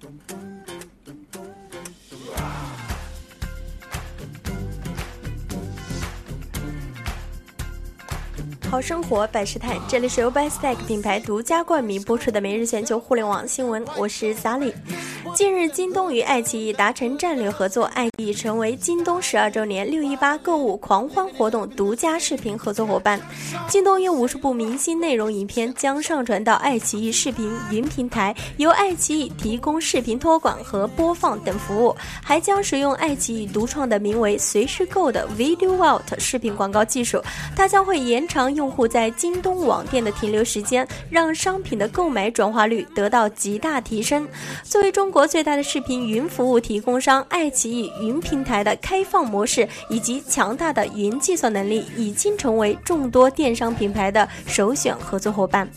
dum, dum. 好生活百事态，这里是由 Bestack 品牌独家冠名播出的每日全球互联网新闻，我是 Sally。近日，京东与爱奇艺达成战略合作，爱奇艺成为京东十二周年六一八购物狂欢活动独家视频合作伙伴。京东有五十部明星内容影片将上传到爱奇艺视频云平台，由爱奇艺提供视频托管和播放等服务，还将使用爱奇艺独创的名为“随时购”的 Video Vault 视频广告技术，它将会延长用户在京东网店的停留时间，让商品的购买转化率得到极大提升。作为中国最大的视频云服务提供商，爱奇艺云平台的开放模式以及强大的云计算能力，已经成为众多电商品牌的首选合作伙伴。